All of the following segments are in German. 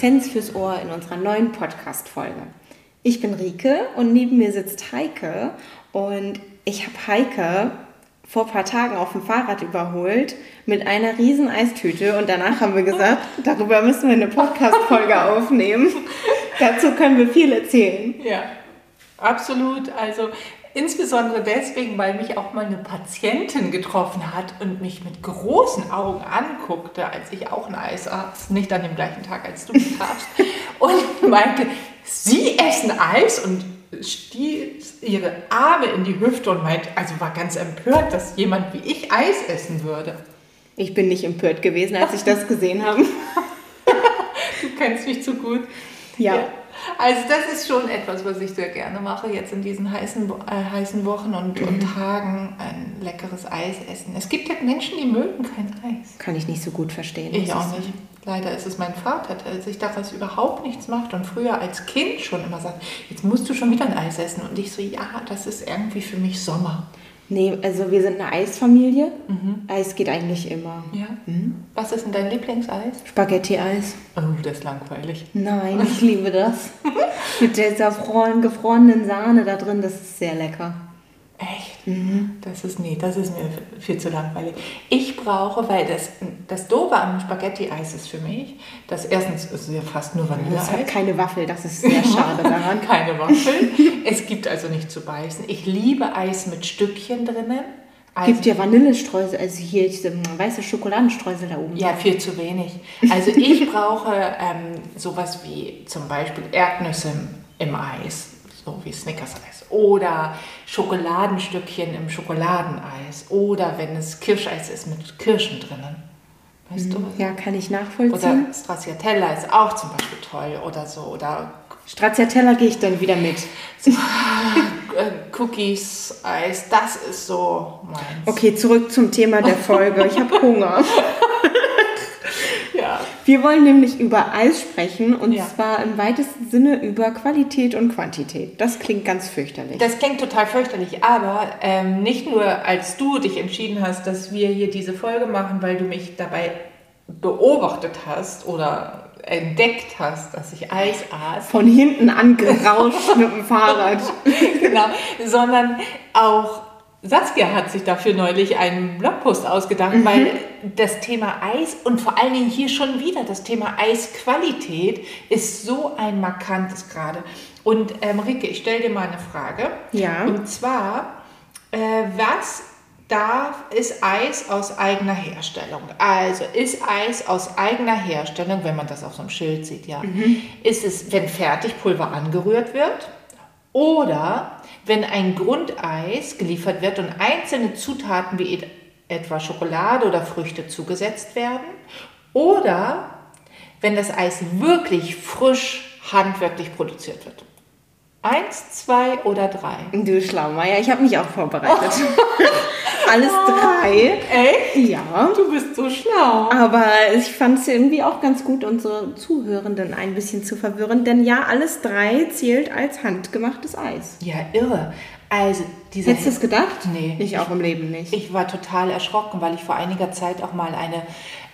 Essenz fürs Ohr in unserer neuen Podcast-Folge. Ich bin Rike und neben mir sitzt Heike und ich habe Heike vor ein paar Tagen auf dem Fahrrad überholt mit einer riesen Eistüte und danach haben wir gesagt, darüber müssen wir eine Podcast-Folge aufnehmen. Dazu können wir viel erzählen. Ja, absolut. Also insbesondere deswegen, weil mich auch mal eine Patientin getroffen hat und mich mit großen Augen anguckte, als ich auch ein Eis aß, nicht an dem gleichen Tag, als du trafst, und meinte, Sie essen Eis und stieß ihre Arme in die Hüfte und meint, also war ganz empört, dass jemand wie ich Eis essen würde. Ich bin nicht empört gewesen, als ich das gesehen habe. du kennst mich zu gut. ja. ja. Also das ist schon etwas, was ich sehr gerne mache, jetzt in diesen heißen, äh, heißen Wochen und, und mhm. Tagen ein leckeres Eis essen. Es gibt ja Menschen, die mögen kein Eis. Kann ich nicht so gut verstehen. Ich auch nicht. Leider ist es mein Vater, der sich daraus überhaupt nichts macht und früher als Kind schon immer sagt, jetzt musst du schon wieder ein Eis essen. Und ich so, ja, das ist irgendwie für mich Sommer. Nee, also wir sind eine Eisfamilie. Mhm. Eis geht eigentlich immer. Ja. Mhm. Was ist denn dein Lieblingseis? Spaghetti-Eis. Oh, das ist langweilig. Nein, ich liebe das. Mit dieser gefrorenen Sahne da drin, das ist sehr lecker. Mhm. Das ist, nee, das ist mir viel zu langweilig. Ich brauche, weil das, das Doofe am Spaghetti-Eis ist für mich, dass erstens ist es ja fast nur Vanilleeis. Es hat keine Waffel, das ist sehr schade daran. keine Waffel. es gibt also nicht zu beißen. Ich liebe Eis mit Stückchen drinnen. Es gibt ja Vanillestreusel, also hier diese weiße Schokoladenstreusel da oben. Ja, viel zu wenig. Also ich brauche ähm, sowas wie zum Beispiel Erdnüsse im Eis, so wie Snickers-Eis oder Schokoladenstückchen im Schokoladeneis oder wenn es Kirscheis ist mit Kirschen drinnen. Weißt mhm. du? Ja, kann ich nachvollziehen. Oder Stracciatella ist auch zum Beispiel toll oder so. Oder Stracciatella gehe ich dann wieder mit. Cookies, Eis, das ist so meins. Okay, zurück zum Thema der Folge. Ich habe Hunger. Wir wollen nämlich über Eis sprechen und ja. zwar im weitesten Sinne über Qualität und Quantität. Das klingt ganz fürchterlich. Das klingt total fürchterlich, aber ähm, nicht nur als du dich entschieden hast, dass wir hier diese Folge machen, weil du mich dabei beobachtet hast oder entdeckt hast, dass ich Eis aß. Von hinten angerauscht mit dem Fahrrad. genau, sondern auch Saskia hat sich dafür neulich einen Blogpost ausgedacht, mhm. weil das Thema Eis und vor allen Dingen hier schon wieder das Thema Eisqualität ist so ein markantes gerade. Und ähm, Rike, ich stelle dir mal eine Frage. Ja. Und zwar, äh, was darf, ist Eis aus eigener Herstellung? Also ist Eis aus eigener Herstellung, wenn man das auf so einem Schild sieht, ja, mhm. ist es, wenn Fertigpulver angerührt wird? Oder wenn ein Grundeis geliefert wird und einzelne Zutaten wie etwa Schokolade oder Früchte zugesetzt werden. Oder wenn das Eis wirklich frisch handwerklich produziert wird. Eins, zwei oder drei? Du Schlaumeier, ich habe mich auch vorbereitet. Alles drei. Echt? Ja. Du bist so schlau. Aber ich fand es irgendwie auch ganz gut, unsere Zuhörenden ein bisschen zu verwirren. Denn ja, alles drei zählt als handgemachtes Eis. Ja, irre. Also, diese Hättest du es gedacht? Nee. Ich auch im Leben nicht. Ich war total erschrocken, weil ich vor einiger Zeit auch mal eine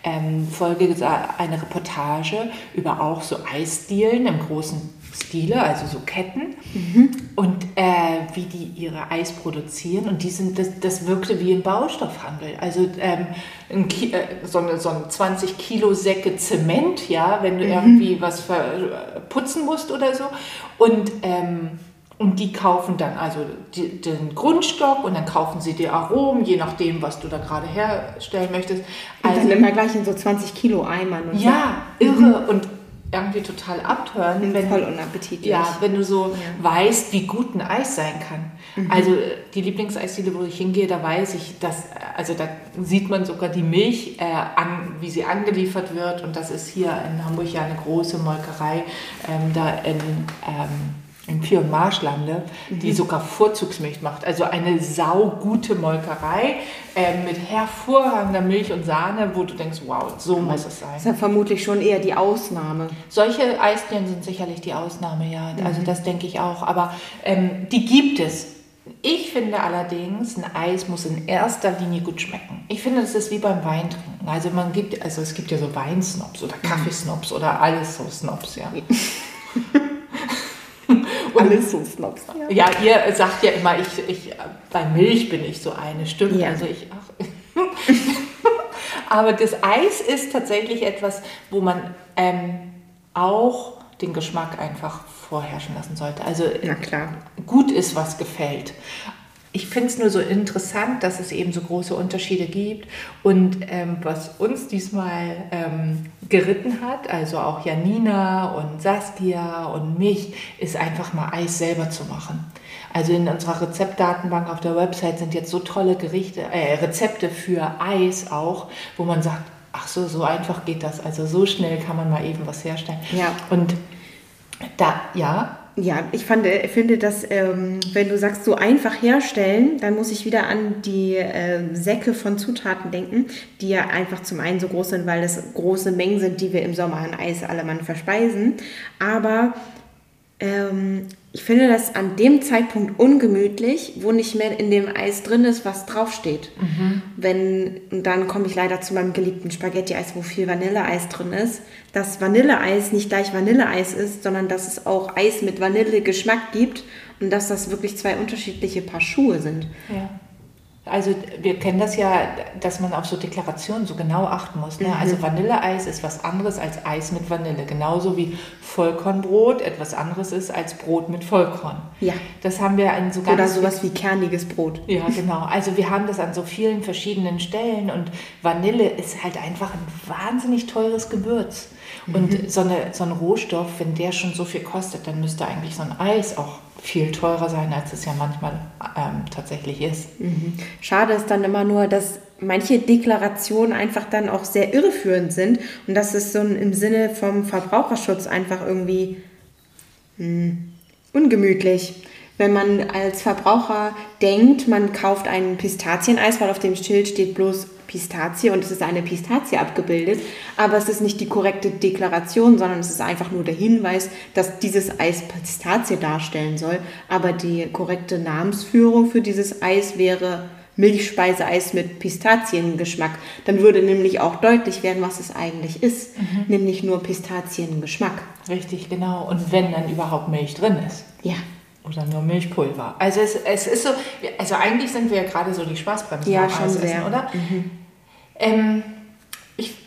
ähm, Folge, eine Reportage über auch so Eisdielen im großen Stile, also so Ketten mhm. und äh, wie die ihre Eis produzieren und die sind, das, das wirkte wie ein Baustoffhandel, also ähm, ein Ki äh, so, eine, so ein 20 Kilo Säcke Zement, ja, wenn du mhm. irgendwie was putzen musst oder so und ähm, und die kaufen dann also die, den Grundstock und dann kaufen sie die Aromen, je nachdem, was du da gerade herstellen möchtest. Also, und dann immer gleich in so 20 Kilo Eimern. Und ja, so. irre. Mhm. Und irgendwie total abtören. Wenn, Voll unappetitlich. Ja, wenn du so ja. weißt, wie gut ein Eis sein kann. Mhm. Also die Lieblingseisdiele, wo ich hingehe, da weiß ich, dass, also da sieht man sogar die Milch, äh, an, wie sie angeliefert wird. Und das ist hier in Hamburg ja eine große Molkerei, ähm, da in... Ähm, in Pier- und Marschlande, die mhm. sogar Vorzugsmilch macht. Also eine saugute Molkerei äh, mit hervorragender Milch und Sahne, wo du denkst, wow, so muss es sein. Das ist ja vermutlich schon eher die Ausnahme. Solche Eisdielen sind sicherlich die Ausnahme, ja. Also mhm. Also das denke ich auch. Aber ähm, die gibt es. Ich finde allerdings, ein Eis muss in erster Linie gut schmecken. Ich finde, das ist wie beim Weintrinken. Also man gibt, also es gibt ja so Weinsnobs oder Kaffeesnobs oder alles so Snobs, ja. alles so Snobs. Ja. ja, ihr sagt ja immer, ich, ich, bei Milch bin ich so eine, stimmt. Ja. Also ich, aber das Eis ist tatsächlich etwas, wo man ähm, auch den Geschmack einfach vorherrschen lassen sollte. Also Na klar. gut ist, was gefällt. Ich finde es nur so interessant, dass es eben so große Unterschiede gibt. Und ähm, was uns diesmal ähm, geritten hat, also auch Janina und Saskia und mich, ist einfach mal Eis selber zu machen. Also in unserer Rezeptdatenbank auf der Website sind jetzt so tolle Gerichte, äh, Rezepte für Eis auch, wo man sagt, ach so, so einfach geht das. Also so schnell kann man mal eben was herstellen. Ja. Und da, ja, Ja, ich fand, äh, finde, dass ähm, wenn du sagst, so einfach herstellen, dann muss ich wieder an die äh, Säcke von Zutaten denken, die ja einfach zum einen so groß sind, weil das große Mengen sind, die wir im Sommer an Eis allemann verspeisen. Aber ähm, ich finde das an dem Zeitpunkt ungemütlich, wo nicht mehr in dem Eis drin ist, was draufsteht. Wenn, und dann komme ich leider zu meinem geliebten Spaghetti-Eis, wo viel Vanilleeis drin ist, dass Vanilleeis nicht gleich Vanilleeis ist, sondern dass es auch Eis mit Vanillegeschmack gibt und dass das wirklich zwei unterschiedliche Paar Schuhe sind. Ja. Also wir kennen das ja, dass man auf so Deklarationen so genau achten muss. Ne? Also Vanilleeis ist was anderes als Eis mit Vanille. Genauso wie Vollkornbrot etwas anderes ist als Brot mit Vollkorn. Ja. Das haben wir an so ganz Oder sowas wie kerniges Brot. Ja, genau. Also wir haben das an so vielen verschiedenen Stellen und Vanille ist halt einfach ein wahnsinnig teures Gewürz. Und so, eine, so ein Rohstoff, wenn der schon so viel kostet, dann müsste eigentlich so ein Eis auch viel teurer sein, als es ja manchmal ähm, tatsächlich ist. Schade ist dann immer nur, dass manche Deklarationen einfach dann auch sehr irreführend sind und dass es so im Sinne vom Verbraucherschutz einfach irgendwie hm, ungemütlich. Wenn man als Verbraucher denkt, man kauft ein Pistazieneis, weil auf dem Schild steht bloß Pistazie und es ist eine Pistazie abgebildet, aber es ist nicht die korrekte Deklaration, sondern es ist einfach nur der Hinweis, dass dieses Eis Pistazie darstellen soll, aber die korrekte Namensführung für dieses Eis wäre Milchspeiseeis mit Pistaziengeschmack. Dann würde nämlich auch deutlich werden, was es eigentlich ist, nämlich nur Pistaziengeschmack. Richtig, genau. Und wenn dann überhaupt Milch drin ist. Ja. Oder nur Milchpulver. Also es, es ist so, also eigentlich sind wir ja gerade so die Spaßbremsen Ja, beim schon sehr. oder? Ähm, ich,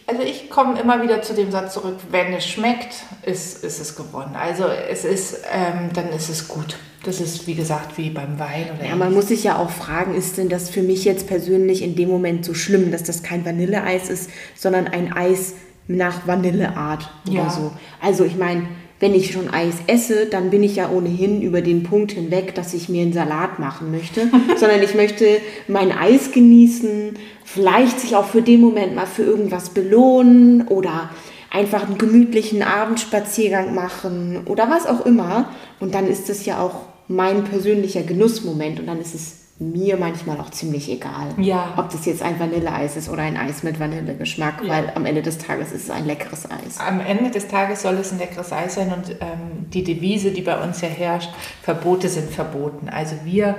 also ich komme immer wieder zu dem Satz zurück, wenn es schmeckt, ist, ist es gewonnen. Also es ist, ähm, dann ist es gut. Das ist, wie gesagt, wie beim Wein oder Ja, man muss sich ja auch fragen, ist denn das für mich jetzt persönlich in dem Moment so schlimm, dass das kein Vanilleeis ist, sondern ein Eis nach Vanilleart oder Ja. so. Also ich meine, wenn ich schon Eis esse, dann bin ich ja ohnehin über den Punkt hinweg, dass ich mir einen Salat machen möchte, sondern ich möchte mein Eis genießen, vielleicht sich auch für den Moment mal für irgendwas belohnen oder einfach einen gemütlichen Abendspaziergang machen oder was auch immer. Und dann ist das ja auch mein persönlicher Genussmoment und dann ist es mir manchmal auch ziemlich egal, Ja. ob das jetzt ein Vanilleeis ist oder ein Eis mit Vanillegeschmack, Ja. weil am Ende des Tages ist es ein leckeres Eis. Am Ende des Tages soll es ein leckeres Eis sein und ähm, die Devise, die bei uns ja herrscht, Verbote sind verboten. Also wir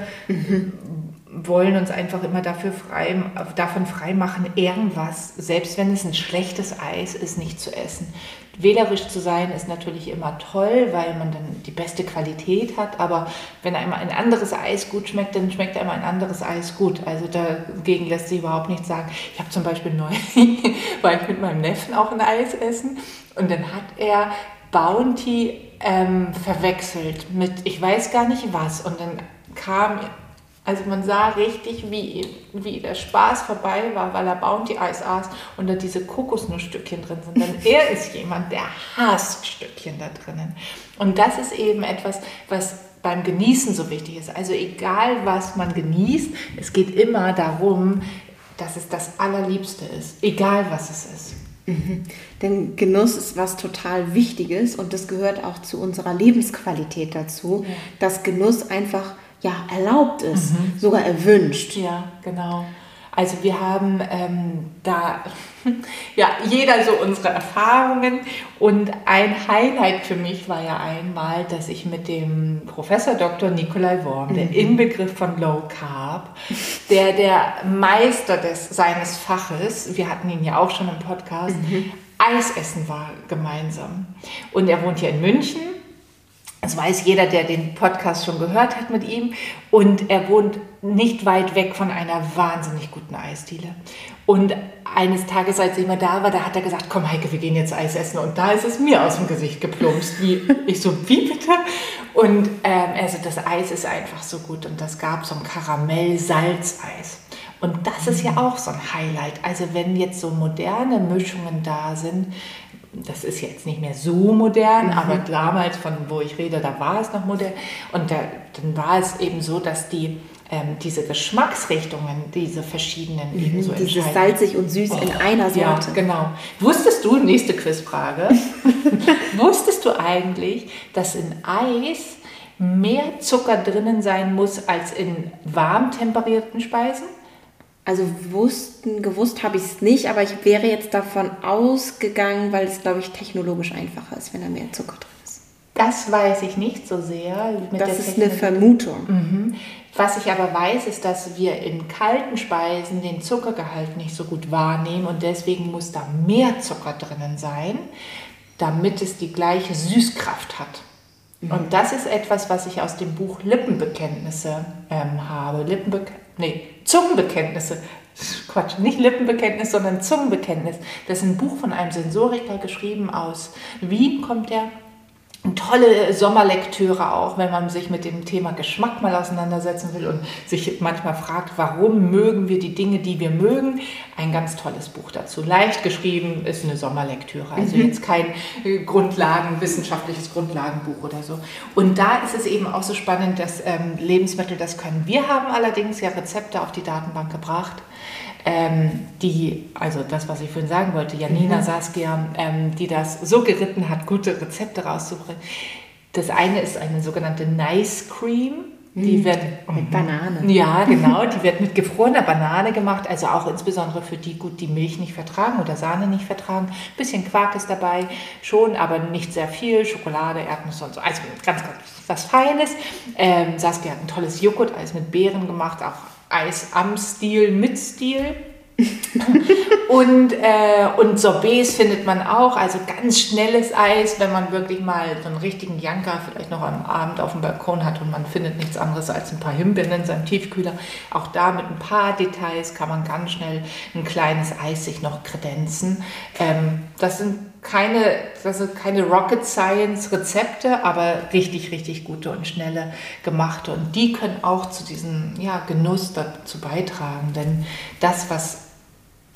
wollen uns einfach immer dafür frei, davon freimachen, irgendwas, selbst wenn es ein schlechtes Eis ist, nicht zu essen. Wählerisch zu sein ist natürlich immer toll, weil man dann die beste Qualität hat, aber wenn einem ein anderes Eis gut schmeckt, dann schmeckt einem ein anderes Eis gut. Also dagegen lässt sich überhaupt nichts sagen. Ich habe zum Beispiel neulich, war ich mit meinem Neffen auch ein Eis essen und dann hat er Bounty ähm, verwechselt mit ich weiß gar nicht was und dann kam also man sah richtig, wie, wie der Spaß vorbei war, weil er Bounty-Eis aß und da diese Kokosnussstückchen drin sind. Denn er ist jemand, der hasst Stückchen da drinnen. Und das ist eben etwas, was beim Genießen so wichtig ist. Also egal, was man genießt, es geht immer darum, dass es das Allerliebste ist. Egal, was es ist. Denn Genuss ist was total Wichtiges und das gehört auch zu unserer Lebensqualität dazu, dass Genuss einfach ja erlaubt ist, sogar erwünscht. Ja, genau. Also wir haben ähm, da Ja, jeder so unsere Erfahrungen. Und ein Highlight für mich war ja einmal, dass ich mit dem Professor Dr. Nikolai Worm, der Inbegriff von Low Carb, der der Meister des, seines Faches, wir hatten ihn ja auch schon im Podcast, Eis essen war gemeinsam. Und er wohnt hier in München. Das weiß jeder, der den Podcast schon gehört hat mit ihm. Und er wohnt nicht weit weg von einer wahnsinnig guten Eisdiele. Und eines Tages, als ich mal da war, da hat er gesagt, komm Heike, wir gehen jetzt Eis essen. Und da ist es mir aus dem Gesicht geplumpst. Wie, ich so, wie bitte? Und ähm, also das Eis ist einfach so gut. Und das gab so ein Karamell-Salzeis. Und das ist ja auch so ein Highlight. Also wenn jetzt so moderne Mischungen da sind, das ist jetzt nicht mehr so modern, mhm. aber damals, von wo ich rede, da war es noch modern. Und da, dann war es eben so, dass die ähm, diese Geschmacksrichtungen, diese verschiedenen mhm, eben so Dieses salzig und süß oh, in einer Sorte. Ja, genau. Wusstest du, nächste Quizfrage, wusstest du eigentlich, dass in Eis mehr Zucker drinnen sein muss als in warm temperierten Speisen? Also wussten, gewusst habe ich es nicht, aber ich wäre jetzt davon ausgegangen, weil es, glaube ich, technologisch einfacher ist, wenn da mehr Zucker drin ist. Das weiß ich nicht so sehr. das ist eine Vermutung. Mhm. Was ich aber weiß, ist, dass wir in kalten Speisen den Zuckergehalt nicht so gut wahrnehmen und deswegen muss da mehr Zucker drinnen sein, damit es die gleiche Süßkraft hat. Mhm. Und das ist etwas, was ich aus dem Buch Lippenbekenntnisse ähm, habe. Lippenbe nee, Zungenbekenntnisse. Quatsch, nicht Lippenbekenntnis, sondern Zungenbekenntnis. Das ist ein Buch von einem Sensoriker geschrieben aus Wien, kommt der tolle Sommerlektüre auch, wenn man sich mit dem Thema Geschmack mal auseinandersetzen will und sich manchmal fragt, warum mögen wir die Dinge, die wir mögen. Ein ganz tolles Buch dazu. Leicht geschrieben ist eine Sommerlektüre, also mhm. jetzt kein äh, Grundlagen, wissenschaftliches Grundlagenbuch oder so. Und da ist es eben auch so spannend, dass ähm, Lebensmittel das können. Wir haben allerdings ja Rezepte auf die Datenbank gebracht ähm, die, also das, was ich vorhin sagen wollte, Janina mhm. Saskia, ähm, die das so geritten hat, gute Rezepte rauszubringen. Das eine ist eine sogenannte Nice Cream. Die mhm. wird mit Banane. Ja, genau. Die wird mit gefrorener Banane gemacht. Also auch insbesondere für die gut, die Milch nicht vertragen oder Sahne nicht vertragen. Ein bisschen Quark ist dabei, schon, aber nicht sehr viel. Schokolade, Erdnüsse und so. Also ganz, ganz was Feines. Ähm, Saskia hat ein tolles Joghurt-Eis mit Beeren gemacht, auch Eis am Stil mit Stil. und, äh, und Sorbets findet man auch, also ganz schnelles Eis, wenn man wirklich mal so einen richtigen Janker vielleicht noch am Abend auf dem Balkon hat und man findet nichts anderes als ein paar Himbeeren in seinem Tiefkühler. Auch da mit ein paar Details kann man ganz schnell ein kleines Eis sich noch kredenzen. Ähm, das sind keine, sind keine Rocket Science Rezepte, aber richtig, richtig gute und schnelle gemachte. Und die können auch zu diesem ja, Genuss dazu beitragen. Denn das, was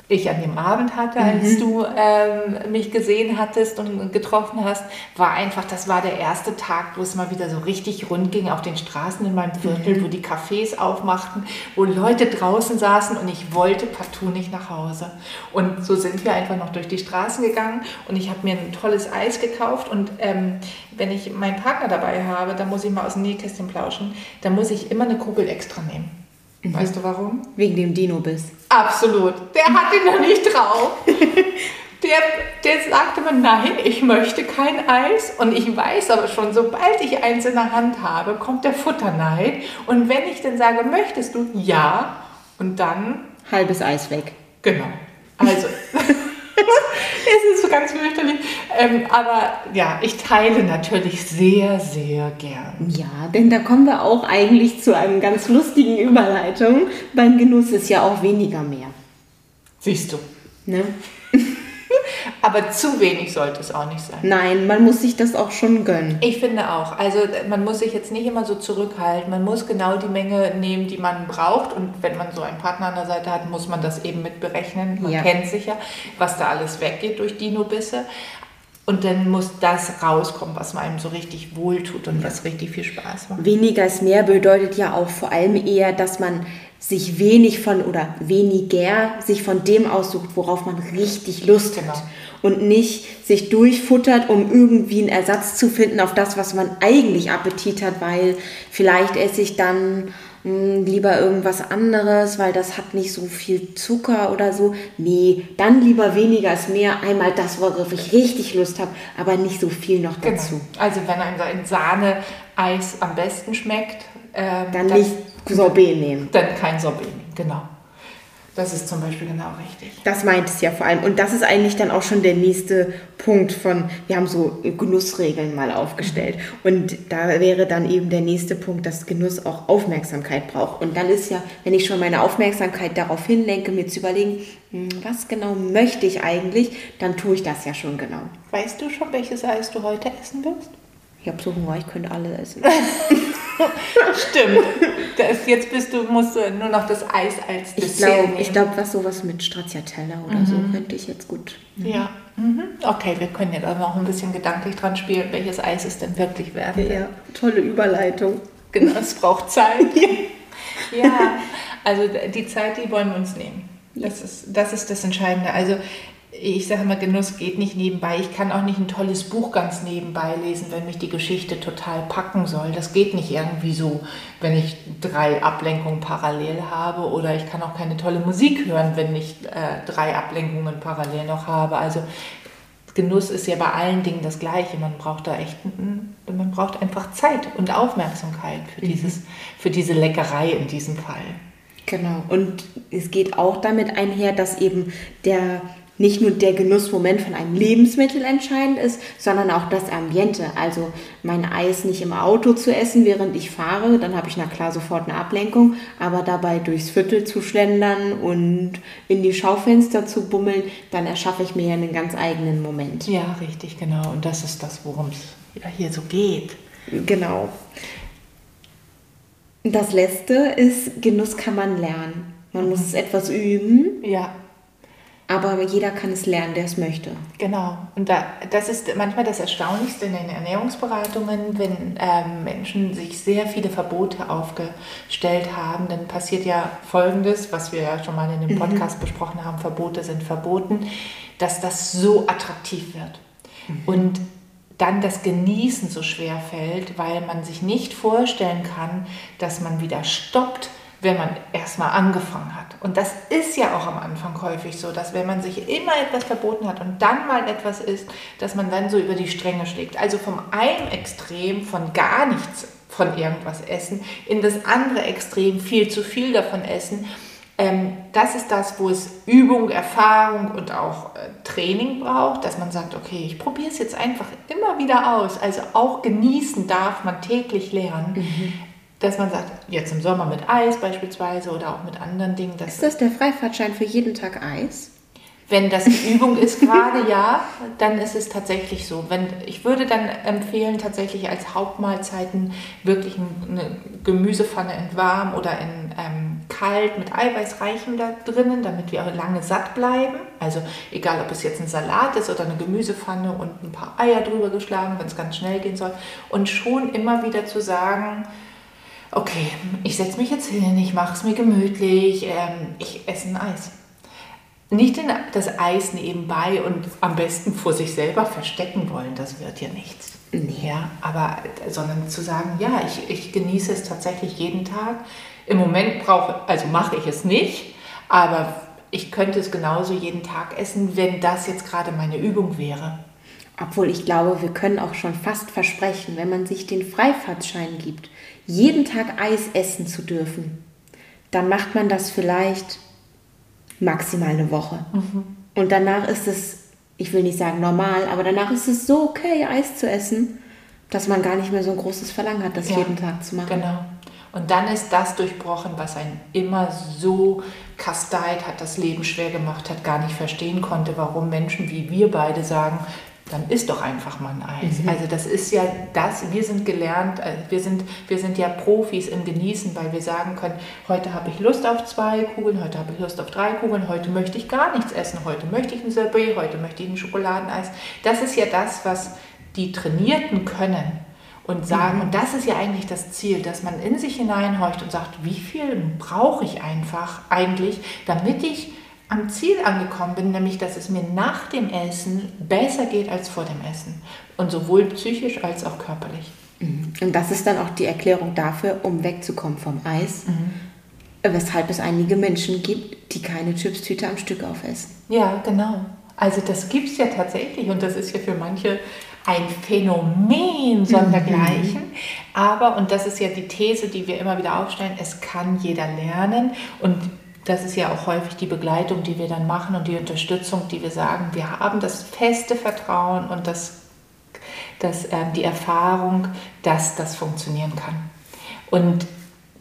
ich an dem Abend hatte, als mhm. du ähm, mich gesehen hattest und getroffen hast, war einfach, das war der erste Tag, wo es mal wieder so richtig rund ging auf den Straßen in meinem Viertel, mhm. wo die Cafés aufmachten, wo Leute draußen saßen und ich wollte partout nicht nach Hause. Und so sind wir einfach noch durch die Straßen gegangen und ich habe mir ein tolles Eis gekauft und ähm, wenn ich meinen Partner dabei habe, dann muss ich mal aus dem Nähkästchen plauschen, dann muss ich immer eine Kugel extra nehmen. Mhm. Weißt du warum? Wegen dem Dino-Biss. Absolut. Der hat ihn noch nicht drauf. Der, der sagte mir, nein, ich möchte kein Eis. Und ich weiß aber schon, sobald ich eins in der Hand habe, kommt der Futterneid. Und wenn ich dann sage, möchtest du? Ja. Und dann... Halbes Eis weg. Genau. Also... es ist so ganz fürchterlich. Ähm, aber ja, ich teile natürlich sehr, sehr gern. Ja, denn da kommen wir auch eigentlich zu einem ganz lustigen Überleitung. Beim Genuss ist ja auch weniger mehr. Siehst du. Ne? Aber zu wenig sollte es auch nicht sein. Nein, man muss sich das auch schon gönnen. Ich finde auch. Also man muss sich jetzt nicht immer so zurückhalten. Man muss genau die Menge nehmen, die man braucht. Und wenn man so einen Partner an der Seite hat, muss man das eben mit berechnen. Man ja. kennt sich ja, was da alles weggeht durch Dino-Bisse. Und dann muss das rauskommen, was einem so richtig wohltut und was richtig viel Spaß macht. Weniger ist mehr bedeutet ja auch vor allem eher, dass man sich wenig von oder weniger sich von dem aussucht, worauf man richtig Lust genau. hat. Und nicht sich durchfuttert, um irgendwie einen Ersatz zu finden auf das, was man eigentlich Appetit hat, weil vielleicht esse ich dann hm, lieber irgendwas anderes, weil das hat nicht so viel Zucker oder so. Nee, dann lieber weniger als mehr. Einmal das, worauf ich richtig Lust habe, aber nicht so viel noch Genau. dazu. Also wenn einem ein Sahne-Eis am besten schmeckt, ähm, Dann nicht Sorbet nehmen. dann kein Sorbet. Genau. Das ist zum Beispiel genau richtig. Das meint es ja vor allem. Und das ist eigentlich dann auch schon der nächste Punkt von, wir haben so Genussregeln mal aufgestellt. Und da wäre dann eben der nächste Punkt, dass Genuss auch Aufmerksamkeit braucht. Und dann ist ja, wenn ich schon meine Aufmerksamkeit darauf hinlenke, mir zu überlegen, hm, was genau möchte ich eigentlich, dann tue ich das ja schon genau. Weißt du schon, welches Eis du heute essen wirst? Ich habe so Hunger, ich könnte alle essen. Stimmt. Das, jetzt bist du, musst du nur noch das Eis als Ich Dessert glaube, ich glaube, was sowas mit Stracciatella oder so könnte ich jetzt gut. Ja. Mhm. Okay, wir können ja da noch ein bisschen gedanklich dran spielen, welches Eis es denn wirklich werden wird. Ja, tolle Überleitung. Genau, es braucht Zeit. ja, also die Zeit, die wollen wir uns nehmen. Das ist das, ist das Entscheidende. Also ich sage immer, Genuss geht nicht nebenbei. Ich kann auch nicht ein tolles Buch ganz nebenbei lesen, wenn mich die Geschichte total packen soll. Das geht nicht irgendwie so, wenn ich drei Ablenkungen parallel habe. Oder ich kann auch keine tolle Musik hören, wenn ich äh, drei Ablenkungen parallel noch habe. Also Genuss ist ja bei allen Dingen das Gleiche. Man braucht da echt, man braucht einfach Zeit und Aufmerksamkeit für, dieses, für diese Leckerei in diesem Fall. Genau. Und es geht auch damit einher, dass eben der nicht nur der Genussmoment von einem Lebensmittel entscheidend ist, sondern auch das Ambiente. Also mein Eis nicht im Auto zu essen, während ich fahre, dann habe ich na klar sofort eine Ablenkung, aber dabei durchs Viertel zu schlendern und in die Schaufenster zu bummeln, dann erschaffe ich mir ja einen ganz eigenen Moment. Ja, richtig, genau. Und das ist das, worum es ja hier so geht. Genau. Das letzte ist, Genuss kann man lernen. Man muss es etwas üben, Ja, aber jeder kann es lernen, der es möchte. Genau. Und da, das ist manchmal das Erstaunlichste in den Ernährungsberatungen, wenn ähm, Menschen sich sehr viele Verbote aufgestellt haben, dann passiert ja Folgendes, was wir ja schon mal in dem Podcast besprochen haben, Verbote sind verboten, dass das so attraktiv wird. Und dann das Genießen so schwer fällt, weil man sich nicht vorstellen kann, dass man wieder stoppt, wenn man erstmal angefangen hat. Und das ist ja auch am Anfang häufig so, dass wenn man sich immer etwas verboten hat und dann mal etwas isst, dass man dann so über die Stränge schlägt. Also vom einen Extrem von gar nichts von irgendwas essen in das andere Extrem viel zu viel davon essen. Ähm, das ist das, wo es Übung, Erfahrung und auch äh, Training braucht, dass man sagt, okay, ich probiere es jetzt einfach immer wieder aus. Also auch genießen darf man täglich lernen. Dass man sagt, jetzt im Sommer mit Eis beispielsweise oder auch mit anderen Dingen, dass Ist das der Freifahrtschein für jeden Tag Eis? wenn das eine Übung ist gerade, ja, dann ist es tatsächlich so. Wenn, ich würde dann empfehlen, tatsächlich als Hauptmahlzeiten wirklich eine Gemüsepfanne in warm oder in ähm, kalt mit Eiweißreichem da drinnen, damit wir auch lange satt bleiben. Also egal, ob es jetzt ein Salat ist oder eine Gemüsepfanne und ein paar Eier drüber geschlagen, wenn es ganz schnell gehen soll. Und schon immer wieder zu sagen, okay, ich setze mich jetzt hin, ich mache es mir gemütlich, ähm, ich esse ein Eis. Nicht in das Eis nebenbei und am besten vor sich selber verstecken wollen, das wird ja nichts. Ja, aber sondern zu sagen, ja, ich, ich genieße es tatsächlich jeden Tag. Im Moment brauche, also mache ich es nicht, aber ich könnte es genauso jeden Tag essen, wenn das jetzt gerade meine Übung wäre. Obwohl ich glaube, wir können auch schon fast versprechen, wenn man sich den Freifahrtschein gibt, jeden Tag Eis essen zu dürfen, dann macht man das vielleicht maximal eine Woche. Und danach ist es, ich will nicht sagen normal, aber danach ist es so okay, Eis zu essen, dass man gar nicht mehr so ein großes Verlangen hat, das Ja, jeden Tag zu machen. Genau. Und dann ist das durchbrochen, was einen immer so kasteit hat, das Leben schwer gemacht hat, gar nicht verstehen konnte, warum Menschen wie wir beide sagen, dann isst doch einfach mal ein Eis. Also das ist ja das, wir sind gelernt, äh, wir sind, wir sind ja Profis im Genießen, weil wir sagen können, heute habe ich Lust auf zwei Kugeln, heute habe ich Lust auf drei Kugeln, heute möchte ich gar nichts essen, heute möchte ich ein Sorbet, heute möchte ich ein Schokoladeneis. Das ist ja das, was die Trainierten können und sagen, und das ist ja eigentlich das Ziel, dass man in sich hineinhorcht und sagt, wie viel brauche ich einfach eigentlich, damit ich am Ziel angekommen bin, nämlich dass es mir nach dem Essen besser geht als vor dem Essen. Und sowohl psychisch als auch körperlich. Und das ist dann auch die Erklärung dafür, um wegzukommen vom Eis, weshalb es einige Menschen gibt, die keine Chipstüte am Stück aufessen. Ja, genau. Also das gibt es ja tatsächlich und das ist ja für manche ein Phänomen sondergleichen. Mhm. Aber, und das ist ja die These, die wir immer wieder aufstellen, es kann jeder lernen und das ist ja auch häufig die Begleitung, die wir dann machen und die Unterstützung, die wir sagen, wir haben das feste Vertrauen und das, das, äh, die Erfahrung, dass das funktionieren kann. Und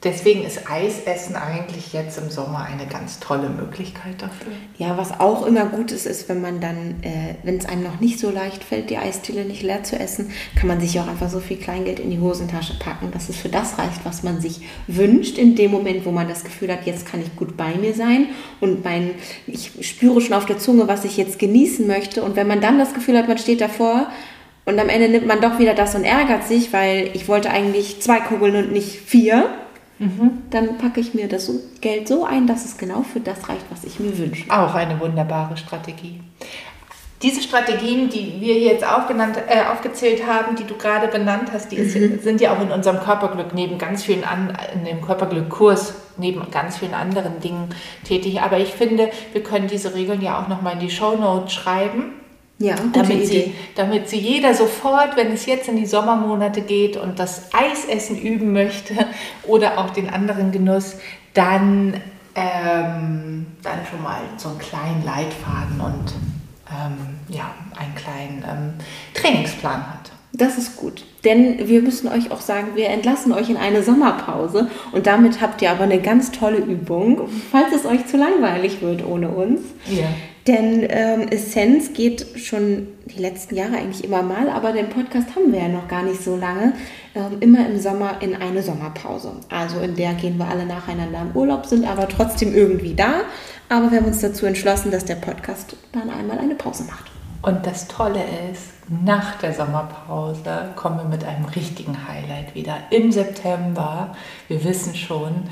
Deswegen ist Eisessen eigentlich jetzt im Sommer eine ganz tolle Möglichkeit dafür. Ja, was auch immer gut ist, ist, wenn man dann, äh, wenn es einem noch nicht so leicht fällt, die Eisdiele nicht leer zu essen, kann man sich auch einfach so viel Kleingeld in die Hosentasche packen, dass es für das reicht, was man sich wünscht, in dem Moment, wo man das Gefühl hat, jetzt kann ich gut bei mir sein und mein, ich spüre schon auf der Zunge, was ich jetzt genießen möchte. Und wenn man dann das Gefühl hat, man steht davor, und am Ende nimmt man doch wieder das und ärgert sich, weil ich wollte eigentlich zwei Kugeln und nicht vier Mhm. Dann packe ich mir das Geld so ein, dass es genau für das reicht, was ich mir wünsche. Auch eine wunderbare Strategie. Diese Strategien, die wir jetzt aufgenannt, äh, aufgezählt haben, die du gerade benannt hast, die ist, mhm. sind ja auch in unserem Körperglück neben ganz vielen an, in dem Körperglückkurs neben ganz vielen anderen Dingen tätig. Aber ich finde, wir können diese Regeln ja auch nochmal in die Show Notes schreiben ja, damit sie, damit sie jeder sofort, wenn es jetzt in die Sommermonate geht und das Eisessen üben möchte oder auch den anderen Genuss, dann, ähm, dann schon mal so einen kleinen Leitfaden und ähm, ja, einen kleinen ähm, Trainingsplan hat. Das ist gut, denn wir müssen euch auch sagen, wir entlassen euch in eine Sommerpause und damit habt ihr aber eine ganz tolle Übung, falls es euch zu langweilig wird ohne uns. Ja. Denn ähm, Essenz geht schon die letzten Jahre eigentlich immer mal, aber den Podcast haben wir ja noch gar nicht so lange. Ähm, immer im Sommer in eine Sommerpause. Also in der gehen wir alle nacheinander im Urlaub, sind aber trotzdem irgendwie da. Aber wir haben uns dazu entschlossen, dass der Podcast dann einmal eine Pause macht. Und das Tolle ist, nach der Sommerpause kommen wir mit einem richtigen Highlight wieder. Im September, wir wissen schon,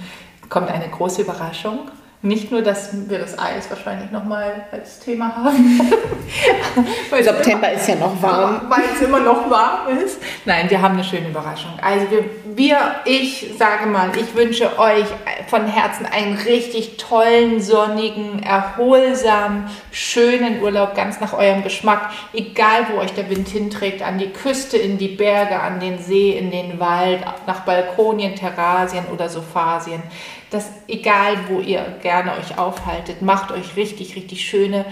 kommt eine große Überraschung. Nicht nur, dass wir das Eis wahrscheinlich nochmal als Thema haben. weil September immer, ist ja noch warm. Weil es immer noch warm ist. Nein, wir haben eine schöne Überraschung. Also wir, wir, ich sage mal, ich wünsche euch von Herzen einen richtig tollen, sonnigen, erholsamen, schönen Urlaub, ganz nach eurem Geschmack. Egal, wo euch der Wind hinträgt, an die Küste, in die Berge, an den See, in den Wald, nach Balkonien, Terrasien oder Sofasien dass egal wo ihr gerne euch aufhaltet, macht euch richtig, richtig schöne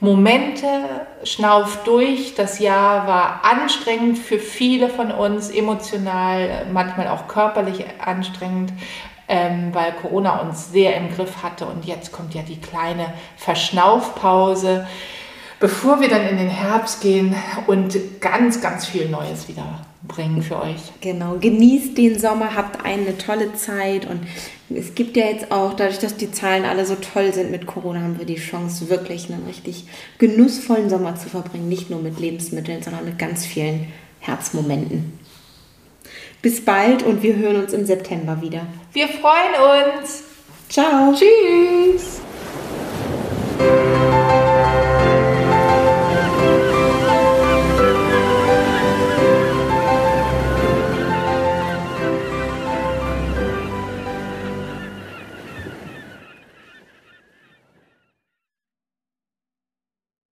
Momente, schnauft durch. Das Jahr war anstrengend für viele von uns, emotional, manchmal auch körperlich anstrengend, ähm, weil Corona uns sehr im Griff hatte. Und jetzt kommt ja die kleine Verschnaufpause, bevor wir dann in den Herbst gehen und ganz, ganz viel Neues wieder bringen für euch. Genau, genießt den Sommer, habt eine tolle Zeit und es gibt ja jetzt auch, dadurch, dass die Zahlen alle so toll sind mit Corona, haben wir die Chance, wirklich einen richtig genussvollen Sommer zu verbringen. Nicht nur mit Lebensmitteln, sondern mit ganz vielen Herzmomenten. Bis bald und wir hören uns im September wieder. Wir freuen uns. Ciao. Tschüss.